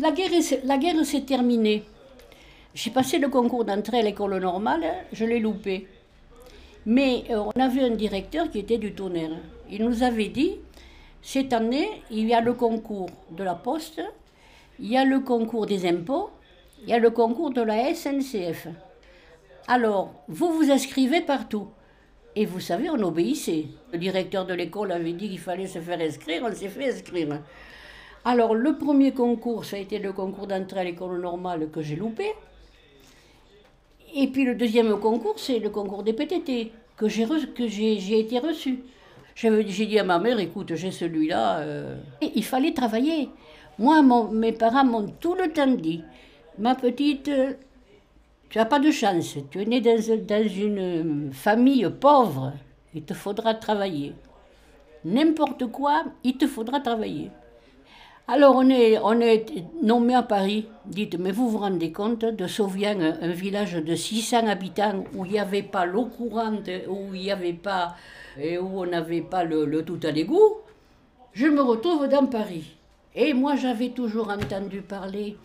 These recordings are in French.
la guerre, s'est terminée. J'ai passé le concours d'entrée à l'école normale, je l'ai loupé. Mais euh, on avait un directeur qui était du tonnerre. Il nous avait dit, cette année, il y a le concours de la poste, il y a le concours des impôts, il y a le concours de la SNCF. Alors, vous vous inscrivez partout. Et vous savez, on obéissait. Le directeur de l'école avait dit qu'il fallait se faire inscrire, on s'est fait inscrire. Alors, le premier concours, ça a été le concours d'entrée à l'école normale que j'ai loupé. Et puis le deuxième concours, c'est le concours des PTT, que j'ai été reçu. J'ai dit à ma mère, écoute, j'ai celui-là. euh. Il fallait travailler. Moi, mon- mes parents m'ont tout le temps dit, ma petite, euh, tu n'as pas de chance. Tu es née dans, dans une famille pauvre. Il te faudra travailler. N'importe quoi, il te faudra travailler. Alors on est, nommé à Paris. Dites, mais vous vous rendez compte de Sauvian, un, village de 600 habitants où il n'y avait pas l'eau courante, où il n'y avait pas, et où on n'avait pas le, tout à l'égout? Je me retrouve dans Paris. Et moi j'avais toujours entendu parler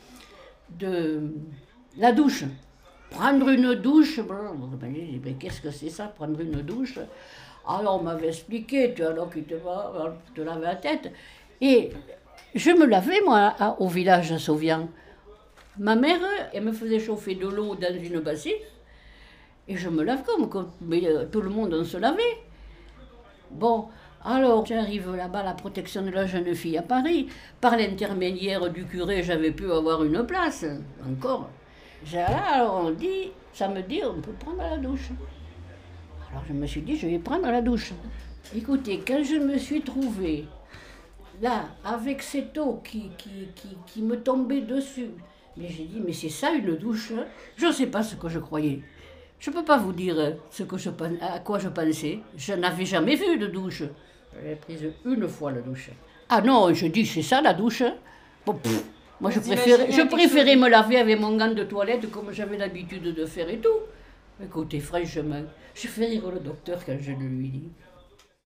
de la douche. Prendre une douche, mais qu'est-ce que c'est ça, prendre une douche? Alors on m'avait expliqué, tu alors qu'il te, va- te laver la tête. Et je me lavais, moi, au village à Sauvian. Ma mère, elle me faisait chauffer de l'eau dans une bassine, et je me lave comme, euh, tout le monde on se lavait. Bon, alors j'arrive là-bas la protection de la jeune fille à Paris. Par l'intermédiaire du curé, j'avais pu avoir une place, encore. Alors on dit, ça me dit, on peut prendre la douche. Alors je me suis dit, je vais prendre la douche. Écoutez, quand je me suis trouvée là, avec cette eau qui, qui, qui, qui me tombait dessus, mais j'ai dit, mais c'est ça une douche hein Je ne sais pas ce que je croyais. Je ne peux pas vous dire euh, ce que je, à quoi je pensais. Je n'avais jamais vu de douche. J'avais prise une fois la douche. Ah non, je dis, c'est ça la douche Bon, pff, Moi, je préférais, je préférais me laver avec mon gant de toilette comme j'avais l'habitude de faire et tout. Écoutez, franchement, je fais rire le docteur quand je le lui dis.